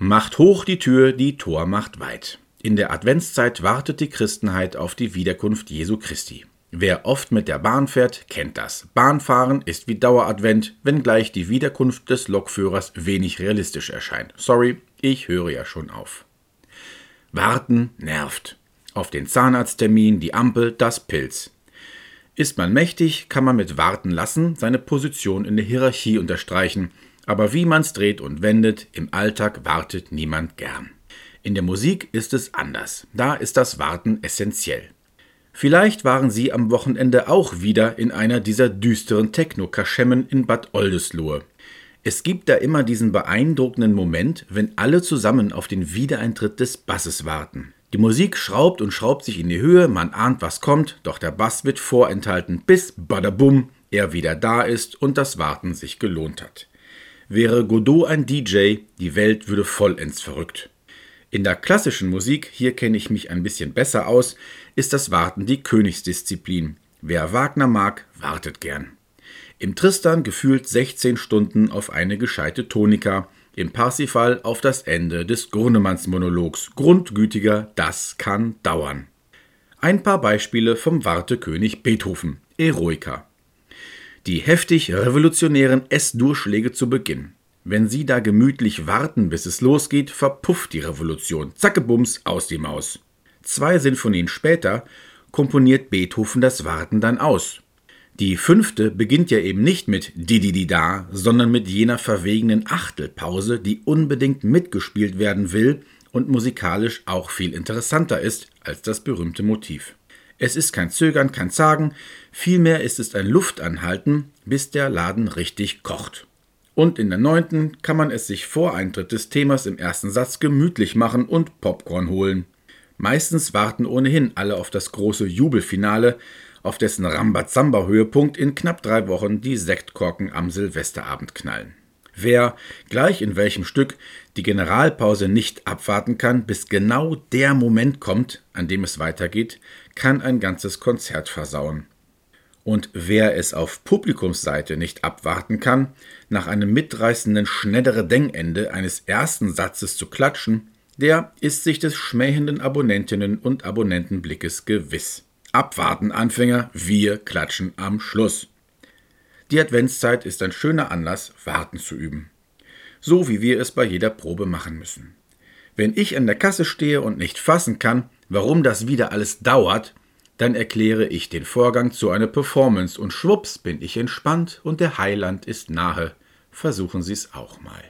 Macht hoch die Tür, die Tor macht weit. In der Adventszeit wartet die Christenheit auf die Wiederkunft Jesu Christi. Wer oft mit der Bahn fährt, kennt das. Bahnfahren ist wie Daueradvent, wenngleich die Wiederkunft des Lokführers wenig realistisch erscheint. Sorry, ich höre ja schon auf. Warten nervt. Auf den Zahnarzttermin, die Ampel, das Pilz. Ist man mächtig, kann man mit Warten lassen seine Position in der Hierarchie unterstreichen aber wie man's dreht und wendet, im Alltag wartet niemand gern. In der Musik ist es anders. Da ist das Warten essentiell. Vielleicht waren Sie am Wochenende auch wieder in einer dieser düsteren Techno-Kaschemmen in Bad Oldesloe. Es gibt da immer diesen beeindruckenden Moment, wenn alle zusammen auf den Wiedereintritt des Basses warten. Die Musik schraubt und schraubt sich in die Höhe, man ahnt, was kommt, doch der Bass wird vorenthalten, bis badabum er wieder da ist und das Warten sich gelohnt hat. Wäre Godot ein DJ, die Welt würde vollends verrückt. In der klassischen Musik, hier kenne ich mich ein bisschen besser aus, ist das Warten die Königsdisziplin. Wer Wagner mag, wartet gern. Im Tristan gefühlt 16 Stunden auf eine gescheite Tonika, im Parsifal auf das Ende des Grunnemanns-Monologs. Grundgütiger, das kann dauern. Ein paar Beispiele vom Wartekönig Beethoven. Eroica die heftig revolutionären S-Durchschläge zu Beginn. Wenn Sie da gemütlich warten, bis es losgeht, verpufft die Revolution. Zackebums aus die Maus. Zwei Sinfonien später komponiert Beethoven das Warten dann aus. Die fünfte beginnt ja eben nicht mit Dididida, sondern mit jener verwegenen Achtelpause, die unbedingt mitgespielt werden will und musikalisch auch viel interessanter ist als das berühmte Motiv. Es ist kein Zögern, kein Zagen, vielmehr ist es ein Luftanhalten, bis der Laden richtig kocht. Und in der neunten kann man es sich vor Eintritt des Themas im ersten Satz gemütlich machen und Popcorn holen. Meistens warten ohnehin alle auf das große Jubelfinale, auf dessen Rambazamba-Höhepunkt in knapp drei Wochen die Sektkorken am Silvesterabend knallen. Wer, gleich in welchem Stück, die Generalpause nicht abwarten kann, bis genau der Moment kommt, an dem es weitergeht, kann ein ganzes Konzert versauen. Und wer es auf Publikumsseite nicht abwarten kann, nach einem mitreißenden schnellere Dengende eines ersten Satzes zu klatschen, der ist sich des schmähenden Abonnentinnen und Abonnentenblickes gewiss. Abwarten, Anfänger, wir klatschen am Schluss. Die Adventszeit ist ein schöner Anlass, Warten zu üben. So wie wir es bei jeder Probe machen müssen. Wenn ich an der Kasse stehe und nicht fassen kann, warum das wieder alles dauert, dann erkläre ich den Vorgang zu einer Performance und schwupps bin ich entspannt und der Heiland ist nahe. Versuchen Sie es auch mal.